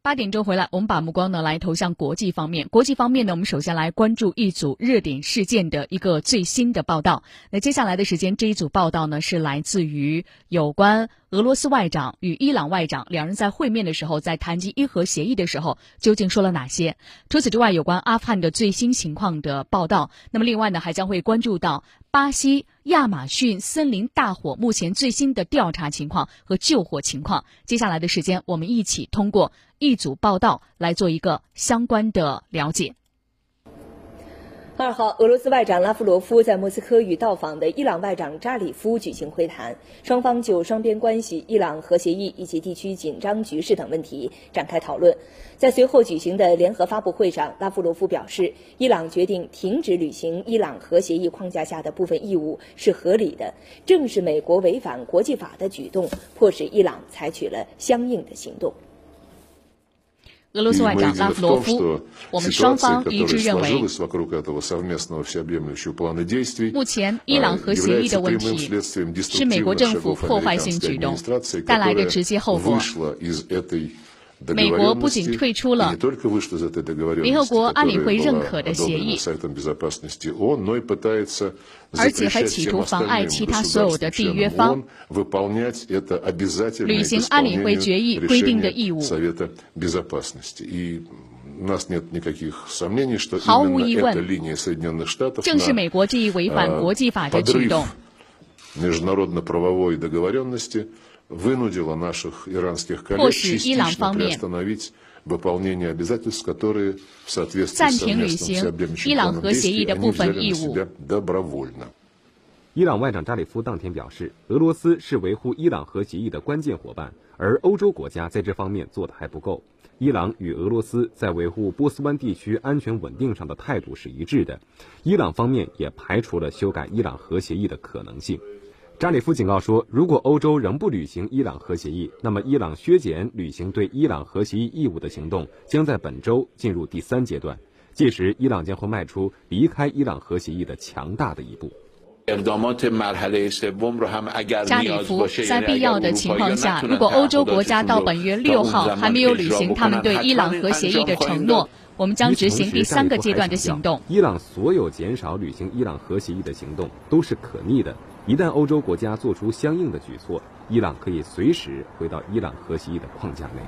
八点钟回来，我们把目光呢来投向国际方面。国际方面呢，我们首先来关注一组热点事件的一个最新的报道。那接下来的时间，这一组报道呢是来自于有关俄罗斯外长与伊朗外长两人在会面的时候，在谈及伊核协议的时候，究竟说了哪些？除此之外，有关阿富汗的最新情况的报道。那么另外呢，还将会关注到巴西亚马逊森林大火目前最新的调查情况和救火情况。接下来的时间，我们一起通过。一组报道来做一个相关的了解。二号，俄罗斯外长拉夫罗夫在莫斯科与到访的伊朗外长扎里夫举行会谈，双方就双边关系、伊朗核协议以及地区紧张局势等问题展开讨论。在随后举行的联合发布会上，拉夫罗夫表示，伊朗决定停止履行伊朗核协议框架下的部分义务是合理的，正是美国违反国际法的举动迫使伊朗采取了相应的行动。俄罗斯外长拉夫罗夫，我们双方一致认为，目前伊朗核协议的问题是美国政府破坏性举动带来的直接后果。美国不仅退出了联合国安理会认可的协议，而且还企图妨碍其他所有的缔约方履行安理会决议规定的义务。毫无疑问，正是美国这一违反国际法的举动。迫使伊朗方面暂停履行伊朗核协议的部分义务。伊朗外长扎里夫当天表示，俄罗斯是维护伊朗核协议的关键伙伴，而欧洲国家在这方面做得还不够。伊朗与俄罗斯在维护波斯湾地区安全稳定上的态度是一致的，伊朗方面也排除了修改伊朗核协议的可能性。扎里夫警告说，如果欧洲仍不履行伊朗核协议，那么伊朗削减履行对伊朗核协议义务的行动将在本周进入第三阶段。届时，伊朗将会迈出离开伊朗核协议的强大的一步。扎里夫在必要的情况下，如果欧洲国家到本月六号还没有履行他们对伊朗核协议的承诺，我们将执行第三个阶段的行动。伊朗所有减少履行伊朗核协议的行动都是可逆的。一旦欧洲国家做出相应的举措，伊朗可以随时回到伊朗核协议的框架内。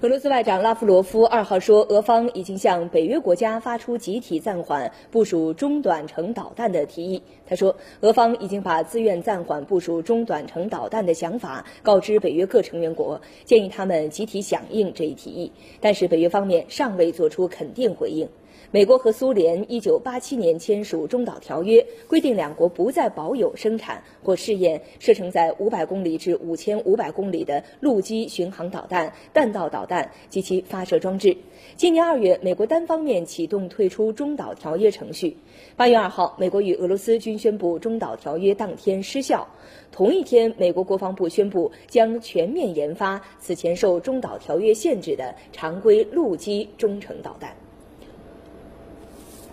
俄罗斯外长拉夫罗夫二号说，俄方已经向北约国家发出集体暂缓部署中短程导弹的提议。他说，俄方已经把自愿暂缓部署中短程导弹的想法告知北约各成员国，建议他们集体响应这一提议。但是，北约方面尚未作出肯定回应。美国和苏联1987年签署中导条约，规定两国不再保有生产或试验射程在500公里至5500公里的陆基巡航导弹、弹道导弹及其发射装置。今年二月，美国单方面启动退出中导条约程序。八月二号，美国与俄罗斯均宣布中导条约当天失效。同一天，美国国防部宣布将全面研发此前受中导条约限制的常规陆基中程导弹。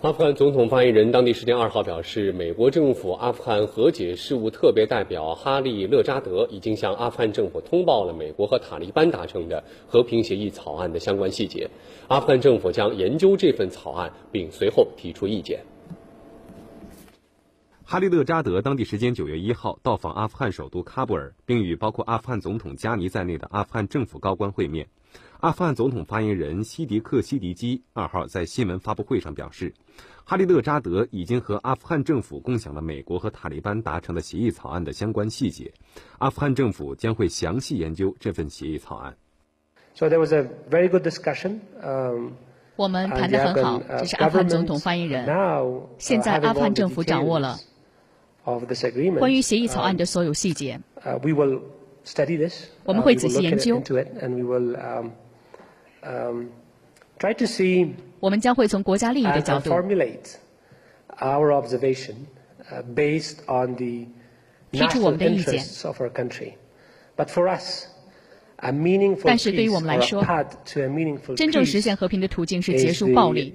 阿富汗总统发言人当地时间二号表示，美国政府阿富汗和解事务特别代表哈利勒扎德已经向阿富汗政府通报了美国和塔利班达成的和平协议草案的相关细节。阿富汗政府将研究这份草案，并随后提出意见。哈利勒扎德当地时间九月一号到访阿富汗首都喀布尔，并与包括阿富汗总统加尼在内的阿富汗政府高官会面。阿富汗总统发言人西迪克·西迪基二号在新闻发布会上表示，哈利勒扎德已经和阿富汗政府共享了美国和塔利班达成的协议草案的相关细节，阿富汗政府将会详细研究这份协议草案。So there was a very good discussion. 我们谈得很好，这是阿富汗总统发言人。现在阿富汗政府掌握了关于协议草案的所有细节。我们会仔细研究。我们将会从国家利益的角度提出我们的意见。但是对于我们来说，真正实现和平的途径是结束暴力。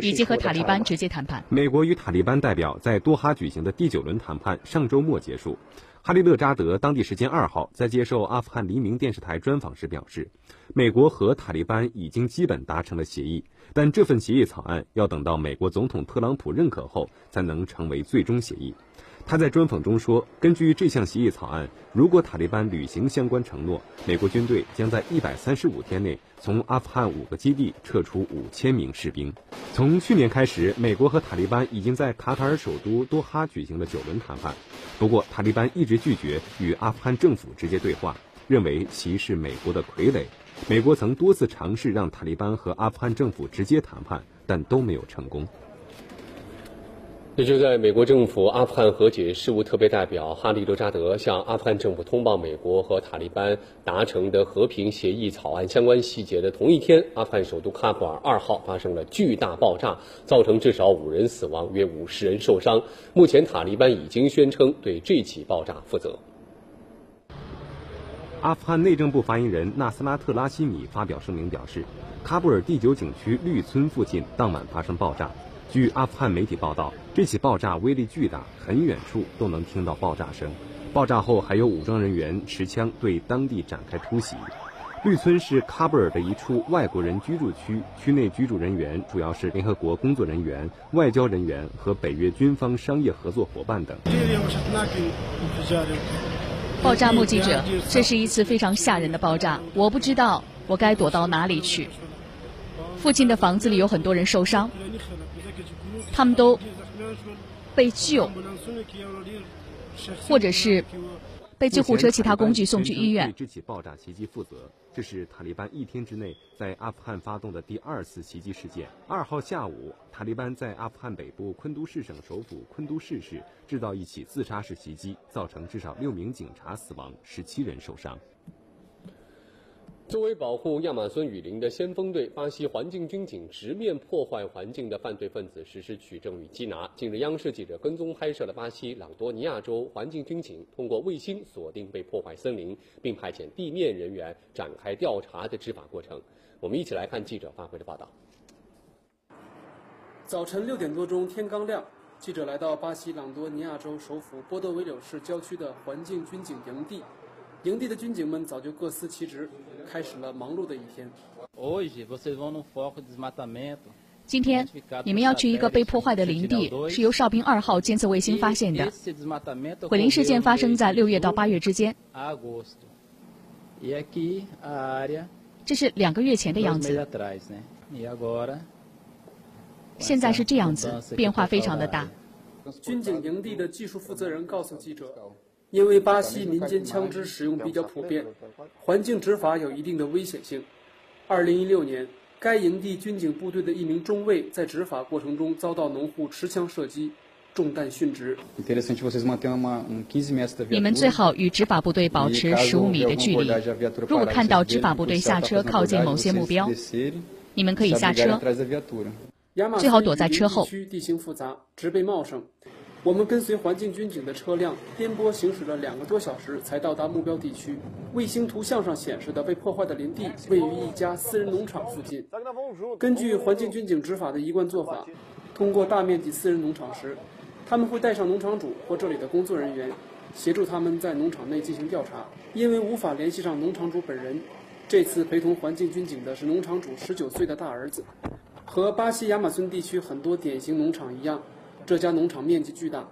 以及和塔利班直接谈判。美国与塔利班代表在多哈举行的第九轮谈判上周末结束。哈利勒扎德当地时间二号在接受阿富汗黎明电视台专访时表示，美国和塔利班已经基本达成了协议，但这份协议草案要等到美国总统特朗普认可后才能成为最终协议。他在专访中说，根据这项协议草案，如果塔利班履行相关承诺，美国军队将在一百三十五天内从阿富汗五个基地撤出五千名士兵。从去年开始，美国和塔利班已经在卡塔尔首都多哈举行了九轮谈判，不过塔利班一直拒绝与阿富汗政府直接对话，认为其是美国的傀儡。美国曾多次尝试让塔利班和阿富汗政府直接谈判，但都没有成功。这就在美国政府阿富汗和解事务特别代表哈利·罗扎德向阿富汗政府通报美国和塔利班达成的和平协议草案相关细节的同一天，阿富汗首都喀布尔二号发生了巨大爆炸，造成至少五人死亡，约五十人受伤。目前，塔利班已经宣称对这起爆炸负责。阿富汗内政部发言人纳斯拉特拉希米发表声明表示，喀布尔第九景区绿村附近当晚发生爆炸。据阿富汗媒体报道，这起爆炸威力巨大，很远处都能听到爆炸声。爆炸后，还有武装人员持枪对当地展开突袭。绿村是喀布尔的一处外国人居住区，区内居住人员主要是联合国工作人员、外交人员和北约军方商业合作伙伴等。爆炸目击者，这是一次非常吓人的爆炸，我不知道我该躲到哪里去。附近的房子里有很多人受伤。他们都被救，或者是被救护车、其他工具送去医院。对这起爆炸袭击负责，这是塔利班一天之内在阿富汗发动的第二次袭击事件。二号下午，塔利班在阿富汗北部昆都市省首府昆都市市制造一起自杀式袭击，造成至少六名警察死亡，十七人受伤。作为保护亚马孙雨林的先锋队，巴西环境军警直面破坏环境的犯罪分子实施取证与缉拿。近日，央视记者跟踪拍摄了巴西朗多尼亚州环境军警通过卫星锁定被破坏森林，并派遣地面人员展开调查的执法过程。我们一起来看记者发回的报道。早晨六点多钟，天刚亮，记者来到巴西朗多尼亚州首府波德维柳市郊区的环境军警营地。营地的军警们早就各司其职，开始了忙碌的一天。今天你们要去一个被破坏的林地，是由哨兵二号监测卫星发现的。毁林事件发生在六月到八月之间。这是两个月前的样子。现在是这样子，变化非常的大。军警营地的技术负责人告诉记者。因为巴西民间枪支使用比较普遍，环境执法有一定的危险性。二零一六年，该营地军警部队的一名中尉在执法过程中遭到农户持枪射击，中弹殉职。你们最好与执法部队保持十五米的距离。如果看到执法部队下车靠近某些目标，你们可以下车，最好躲在车后。地形复杂，植被茂盛。我们跟随环境军警的车辆颠簸行驶了两个多小时，才到达目标地区。卫星图像上显示的被破坏的林地位于一家私人农场附近。根据环境军警执法的一贯做法，通过大面积私人农场时，他们会带上农场主或这里的工作人员，协助他们在农场内进行调查。因为无法联系上农场主本人，这次陪同环境军警的是农场主十九岁的大儿子。和巴西亚马孙地区很多典型农场一样。这家农场面积巨大。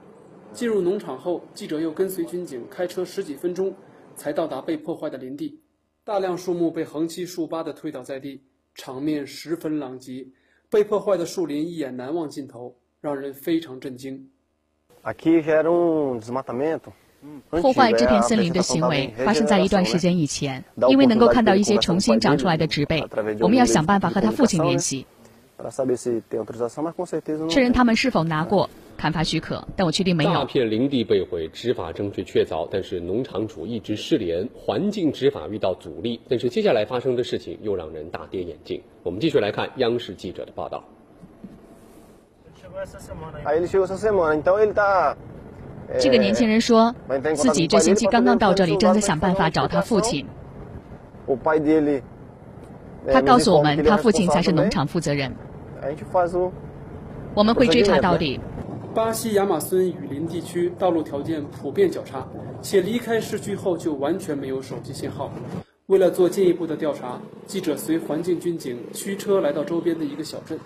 进入农场后，记者又跟随军警开车十几分钟，才到达被破坏的林地。大量树木被横七竖八地推倒在地，场面十分狼藉。被破坏的树林一眼难望尽头，让人非常震惊。破坏这片森林的行为发生在一段时间以前，因为能够看到一些重新长出来的植被，我们要想办法和他父亲联系。确认他们是否拿过砍伐许可，但我确定没有。大片林地被毁，执法证据确凿，但是农场主一直失联，环境执法遇到阻力。但是接下来发生的事情又让人大跌眼镜。我们继续来看央视记者的报道。这个年轻人说自己这星期刚刚到这里，正在想办法找他父亲。他告诉我们，他父亲才是农场负责人。我们会追查到底。巴西亚马孙雨林地区道路条件普遍较差，且离开市区后就完全没有手机信号。为了做进一步的调查，记者随环境军警驱车来到周边的一个小镇。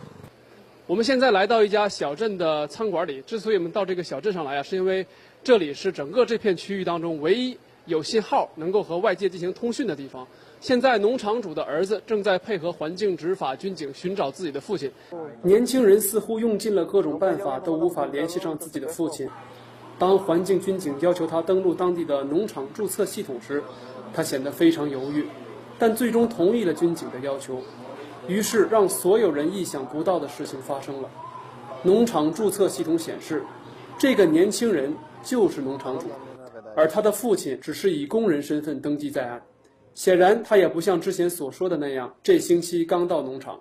我们现在来到一家小镇的餐馆里。之所以我们到这个小镇上来啊，是因为这里是整个这片区域当中唯一有信号能够和外界进行通讯的地方。现在，农场主的儿子正在配合环境执法军警寻找自己的父亲。年轻人似乎用尽了各种办法，都无法联系上自己的父亲。当环境军警要求他登录当地的农场注册系统时，他显得非常犹豫，但最终同意了军警的要求。于是，让所有人意想不到的事情发生了：农场注册系统显示，这个年轻人就是农场主，而他的父亲只是以工人身份登记在案。显然，他也不像之前所说的那样，这星期刚到农场。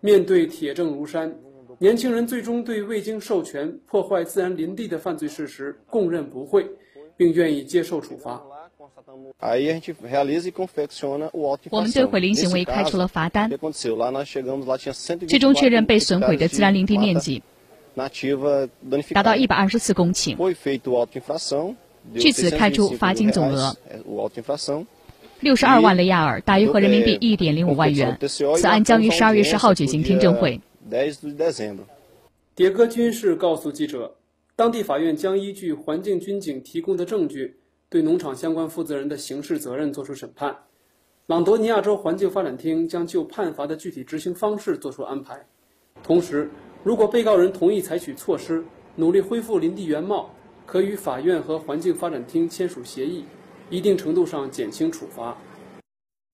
面对铁证如山，年轻人最终对未经授权破坏自然林地的犯罪事实供认不讳，并愿意接受处罚。我们对毁林行为开出了罚单，最终确认被损毁的自然林地面积达到一百二十四公顷，据此开出罚金总额。六十二万雷亚尔，大约合人民币一点零五万元。此案将于十二月十号举行听证会。迭戈军士告诉记者，当地法院将依据环境军警提供的证据，对农场相关负责人的刑事责任作出审判。朗多尼亚州环境发展厅将就判罚的具体执行方式作出安排。同时，如果被告人同意采取措施，努力恢复林地原貌，可与法院和环境发展厅签署协议。一定程度上减轻处罚。